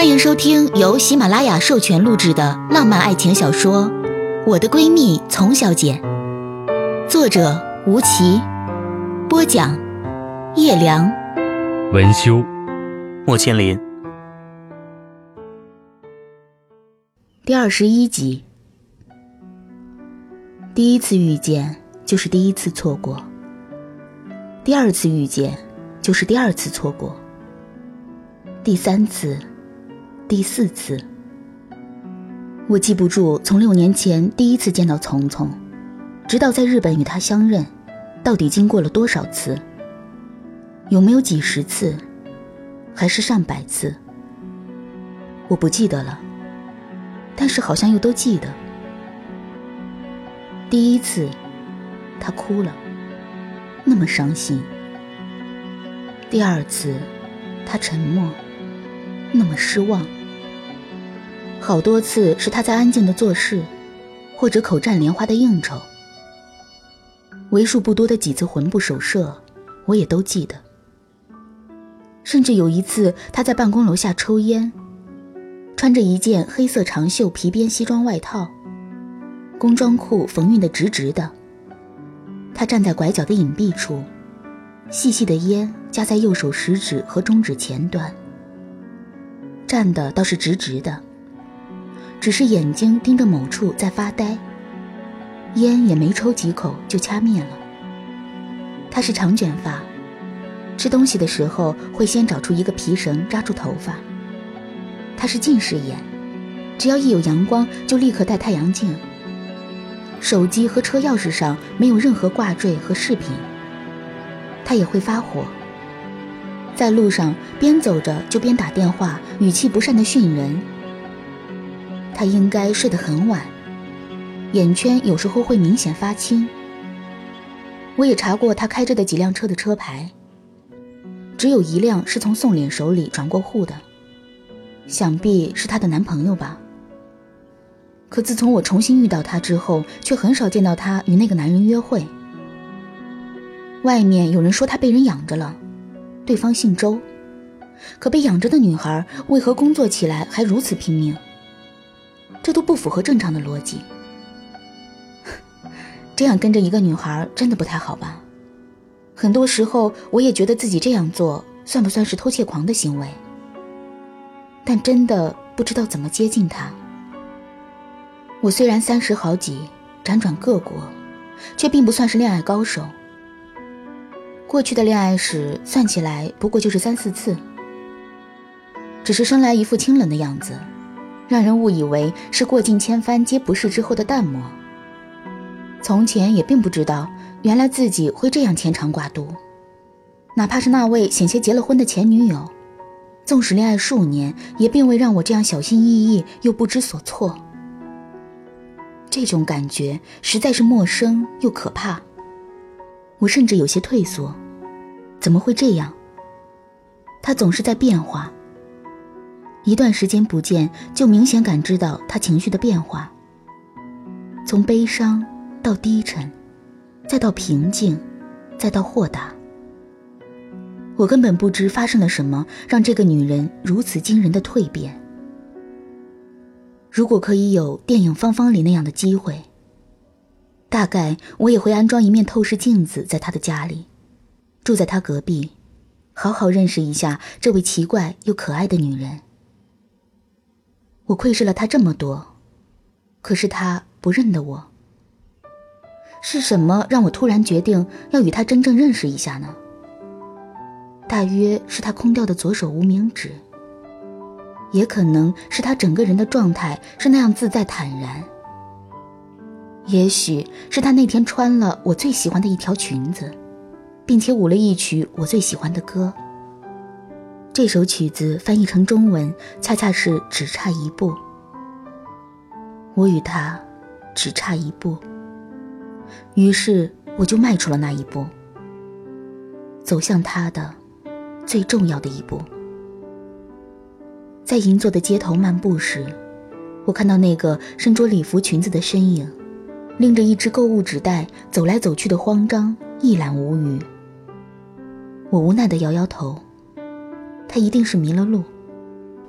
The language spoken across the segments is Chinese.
欢迎收听由喜马拉雅授权录制的浪漫爱情小说《我的闺蜜丛小姐》，作者吴奇，播讲叶良，文修，莫千林。第二十一集。第一次遇见就是第一次错过，第二次遇见就是第二次错过，第三次。第四次，我记不住从六年前第一次见到丛丛，直到在日本与他相认，到底经过了多少次？有没有几十次，还是上百次？我不记得了，但是好像又都记得。第一次，他哭了，那么伤心。第二次，他沉默，那么失望。好多次是他在安静的做事，或者口占莲花的应酬。为数不多的几次魂不守舍，我也都记得。甚至有一次，他在办公楼下抽烟，穿着一件黑色长袖皮边西装外套，工装裤缝纫的直直的。他站在拐角的隐蔽处，细细的烟夹在右手食指和中指前端，站的倒是直直的。只是眼睛盯着某处在发呆，烟也没抽几口就掐灭了。他是长卷发，吃东西的时候会先找出一个皮绳扎住头发。他是近视眼，只要一有阳光就立刻戴太阳镜。手机和车钥匙上没有任何挂坠和饰品。他也会发火，在路上边走着就边打电话，语气不善的训人。他应该睡得很晚，眼圈有时候会明显发青。我也查过他开着的几辆车的车牌，只有一辆是从宋脸手里转过户的，想必是她的男朋友吧。可自从我重新遇到他之后，却很少见到他与那个男人约会。外面有人说他被人养着了，对方姓周，可被养着的女孩为何工作起来还如此拼命？这都不符合正常的逻辑。这样跟着一个女孩真的不太好吧？很多时候我也觉得自己这样做算不算是偷窃狂的行为？但真的不知道怎么接近她。我虽然三十好几，辗转各国，却并不算是恋爱高手。过去的恋爱史算起来不过就是三四次，只是生来一副清冷的样子。让人误以为是过尽千帆皆不是之后的淡漠。从前也并不知道，原来自己会这样牵肠挂肚。哪怕是那位险些结了婚的前女友，纵使恋爱数年，也并未让我这样小心翼翼又不知所措。这种感觉实在是陌生又可怕。我甚至有些退缩。怎么会这样？他总是在变化。一段时间不见，就明显感知到他情绪的变化，从悲伤到低沉，再到平静，再到豁达。我根本不知发生了什么，让这个女人如此惊人的蜕变。如果可以有电影《芳芳》里那样的机会，大概我也会安装一面透视镜子在她的家里，住在她隔壁，好好认识一下这位奇怪又可爱的女人。我窥视了他这么多，可是他不认得我。是什么让我突然决定要与他真正认识一下呢？大约是他空掉的左手无名指，也可能是他整个人的状态是那样自在坦然。也许是他那天穿了我最喜欢的一条裙子，并且舞了一曲我最喜欢的歌。这首曲子翻译成中文，恰恰是只差一步。我与他只差一步，于是我就迈出了那一步，走向他的最重要的一步。在银座的街头漫步时，我看到那个身着礼服裙子的身影，拎着一只购物纸袋走来走去的慌张，一览无余。我无奈地摇摇头。他一定是迷了路。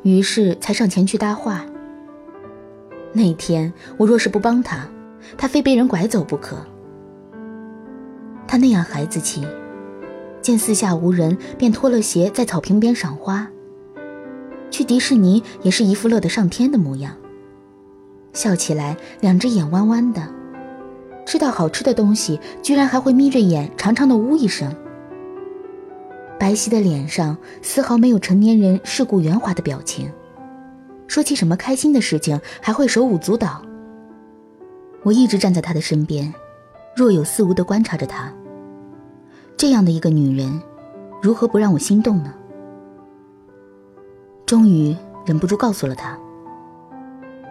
于是才上前去搭话。那天我若是不帮他，他非被人拐走不可。他那样孩子气，见四下无人，便脱了鞋在草坪边赏花。去迪士尼也是一副乐得上天的模样，笑起来两只眼弯弯的，吃到好吃的东西居然还会眯着眼长长的呜一声。白皙的脸上丝毫没有成年人世故圆滑的表情，说起什么开心的事情还会手舞足蹈。我一直站在他的身边，若有似无地观察着他。这样的一个女人，如何不让我心动呢？终于忍不住告诉了他。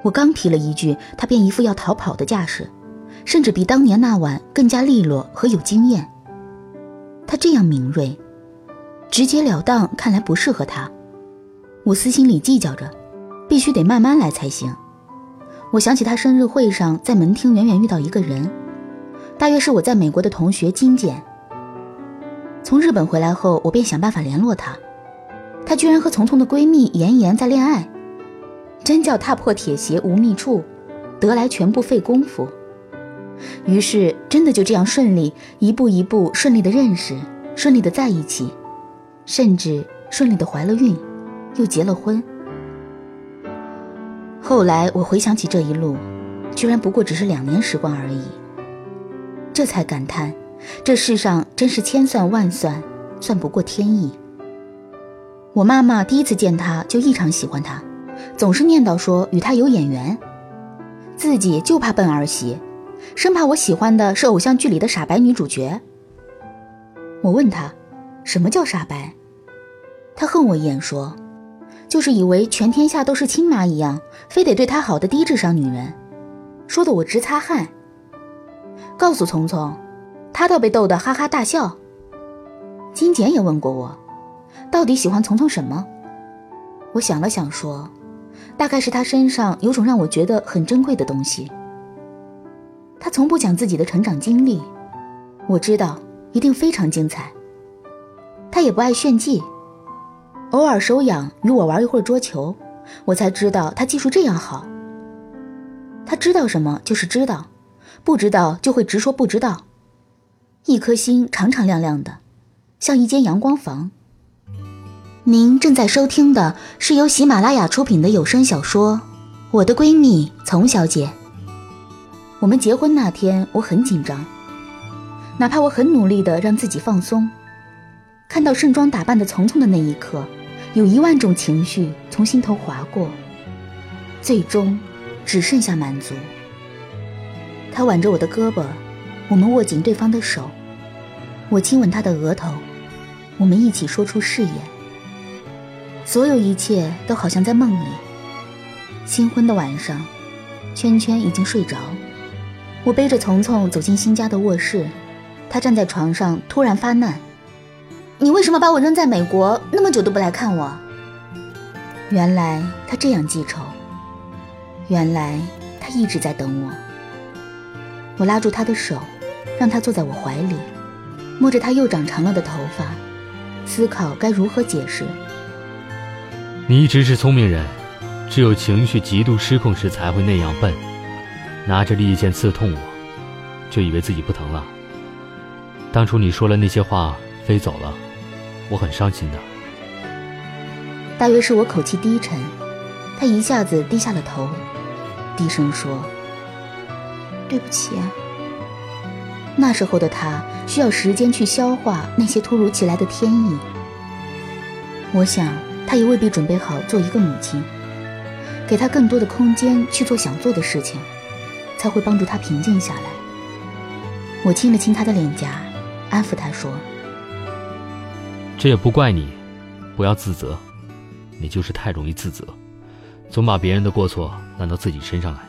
我刚提了一句，他便一副要逃跑的架势，甚至比当年那晚更加利落和有经验。他这样敏锐、直截了当，看来不适合他。我私心里计较着，必须得慢慢来才行。我想起他生日会上在门厅远远遇到一个人，大约是我在美国的同学金简。从日本回来后，我便想办法联络他。他居然和丛丛的闺蜜妍妍在恋爱，真叫踏破铁鞋无觅处，得来全不费工夫。于是，真的就这样顺利，一步一步顺利的认识，顺利的在一起，甚至顺利的怀了孕，又结了婚。后来我回想起这一路，居然不过只是两年时光而已，这才感叹，这世上真是千算万算，算不过天意。我妈妈第一次见他就异常喜欢他，总是念叨说与他有眼缘，自己就怕笨儿媳，生怕我喜欢的是偶像剧里的傻白女主角。我问他，什么叫傻白？他恨我一眼说，就是以为全天下都是亲妈一样，非得对他好的低智商女人，说的我直擦汗。告诉聪聪，他倒被逗得哈哈大笑。金简也问过我。到底喜欢聪聪什么？我想了想说，大概是他身上有种让我觉得很珍贵的东西。他从不讲自己的成长经历，我知道一定非常精彩。他也不爱炫技，偶尔手痒与我玩一会儿桌球，我才知道他技术这样好。他知道什么就是知道，不知道就会直说不知道，一颗心敞敞亮亮的，像一间阳光房。您正在收听的是由喜马拉雅出品的有声小说《我的闺蜜丛小姐》。我们结婚那天，我很紧张，哪怕我很努力的让自己放松。看到盛装打扮的丛丛的那一刻，有一万种情绪从心头划过，最终只剩下满足。他挽着我的胳膊，我们握紧对方的手，我亲吻他的额头，我们一起说出誓言。所有一切都好像在梦里。新婚的晚上，圈圈已经睡着，我背着丛丛走进新家的卧室，他站在床上突然发难：“你为什么把我扔在美国那么久都不来看我？”原来他这样记仇，原来他一直在等我。我拉住他的手，让他坐在我怀里，摸着他又长长了的头发，思考该如何解释。你一直是聪明人，只有情绪极度失控时才会那样笨，拿着利剑刺痛我，就以为自己不疼了。当初你说了那些话，飞走了，我很伤心的。大约是我口气低沉，他一下子低下了头，低声说：“对不起啊。”那时候的他需要时间去消化那些突如其来的天意。我想。她也未必准备好做一个母亲，给她更多的空间去做想做的事情，才会帮助她平静下来。我亲了亲她的脸颊，安抚她说：“这也不怪你，不要自责，你就是太容易自责，总把别人的过错揽到自己身上来。”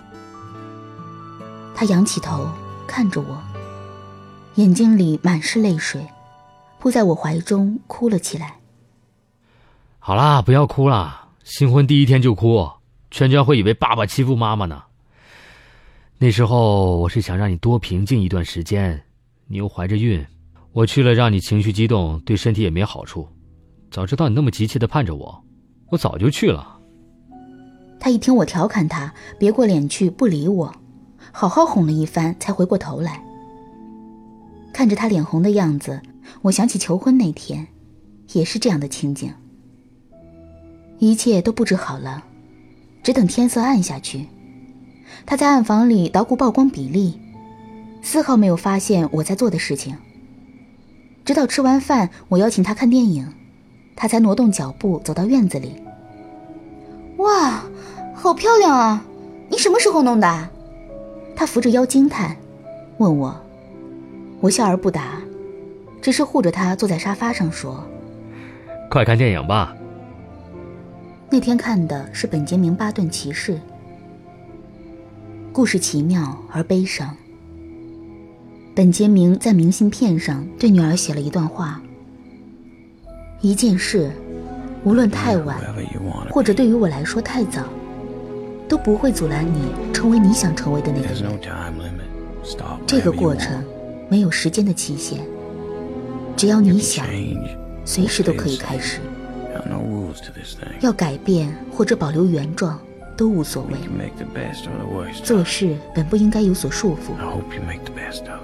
他仰起头看着我，眼睛里满是泪水，扑在我怀中哭了起来。好啦，不要哭啦。新婚第一天就哭，圈圈会以为爸爸欺负妈妈呢。那时候我是想让你多平静一段时间，你又怀着孕，我去了让你情绪激动，对身体也没好处。早知道你那么急切的盼着我，我早就去了。他一听我调侃他，别过脸去不理我，好好哄了一番，才回过头来。看着他脸红的样子，我想起求婚那天，也是这样的情景。一切都布置好了，只等天色暗下去。他在暗房里捣鼓曝光比例，丝毫没有发现我在做的事情。直到吃完饭，我邀请他看电影，他才挪动脚步走到院子里。哇，好漂亮啊！你什么时候弄的？他扶着腰惊叹，问我。我笑而不答，只是护着他坐在沙发上说：“快看电影吧。”那天看的是《本杰明·巴顿骑士》，故事奇妙而悲伤。本杰明在明信片上对女儿写了一段话：“一件事，无论太晚，或者对于我来说太早，都不会阻拦你成为你想成为的那个人。这个过程。”没有时间的期限，只要你想，随时都可以开始。要改变或者保留原状都无所谓。做事本不应该有所束缚。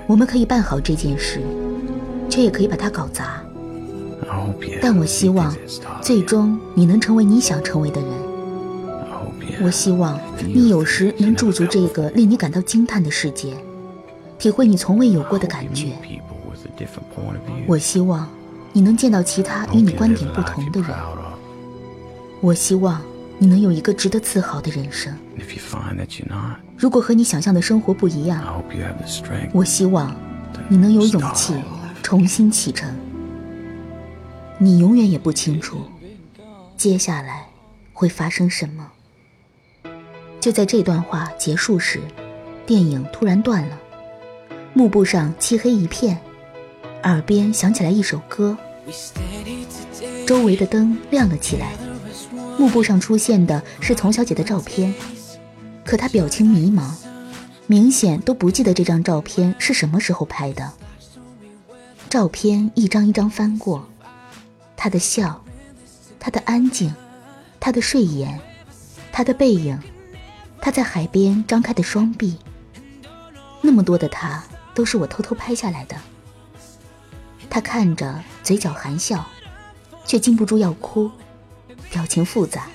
我们可以办好这件事，却也可以把它搞砸。但我希望，最终你能成为你想成为的人。我希望你有时能驻足这个令你感到惊叹的世界。体会你从未有过的感觉。我希望你能见到其他与你观点不同的人。我希望你能有一个值得自豪的人生。如果和你想象的生活不一样，我希望你能有勇气重新启程。你永远也不清楚接下来会发生什么。就在这段话结束时，电影突然断了。幕布上漆黑一片，耳边响起来一首歌，周围的灯亮了起来。幕布上出现的是丛小姐的照片，可她表情迷茫，明显都不记得这张照片是什么时候拍的。照片一张一张翻过，她的笑，她的安静，她的睡颜，她的背影，她在海边张开的双臂，那么多的她。都是我偷偷拍下来的。他看着，嘴角含笑，却禁不住要哭，表情复杂。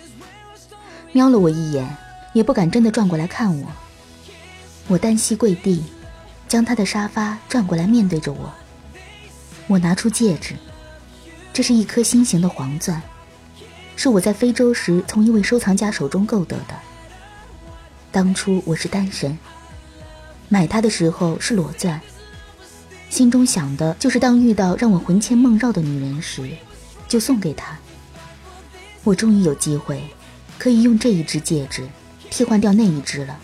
瞄了我一眼，也不敢真的转过来看我。我单膝跪地，将他的沙发转过来面对着我。我拿出戒指，这是一颗心形的黄钻，是我在非洲时从一位收藏家手中购得的。当初我是单身。买它的时候是裸钻，心中想的就是当遇到让我魂牵梦绕的女人时，就送给她。我终于有机会，可以用这一只戒指替换掉那一只了，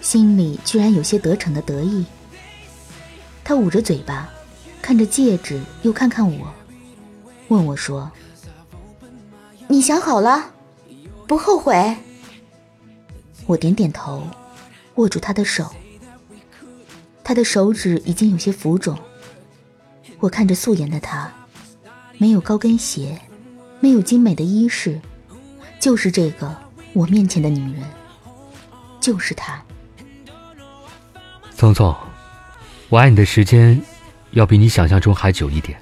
心里居然有些得逞的得意。他捂着嘴巴，看着戒指，又看看我，问我说：“你想好了，不后悔？”我点点头，握住他的手。他的手指已经有些浮肿。我看着素颜的他，没有高跟鞋，没有精美的衣饰，就是这个我面前的女人，就是她。聪聪，我爱你的时间，要比你想象中还久一点。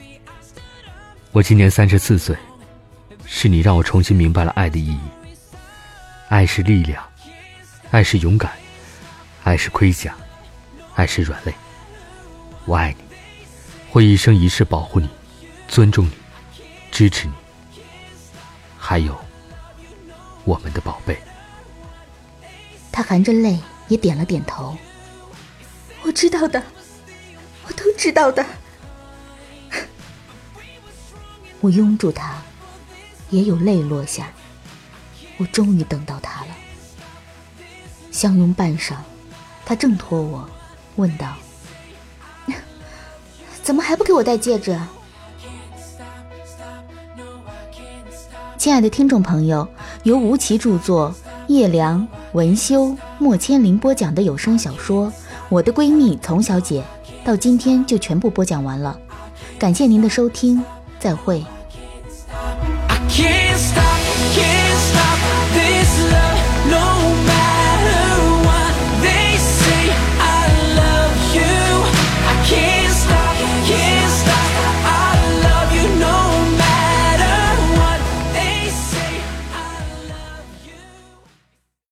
我今年三十四岁，是你让我重新明白了爱的意义。爱是力量，爱是勇敢，爱是盔甲。爱是软肋，我爱你，会一生一世保护你，尊重你，支持你。还有我们的宝贝。他含着泪也点了点头。我知道的，我都知道的。我拥住他，也有泪落下。我终于等到他了。相拥半晌，他挣脱我。问道：“ 怎么还不给我戴戒指？”亲爱的听众朋友，由吴奇著作、叶良、文修、莫千林播讲的有声小说《我的闺蜜丛小姐》，到今天就全部播讲完了。感谢您的收听，再会。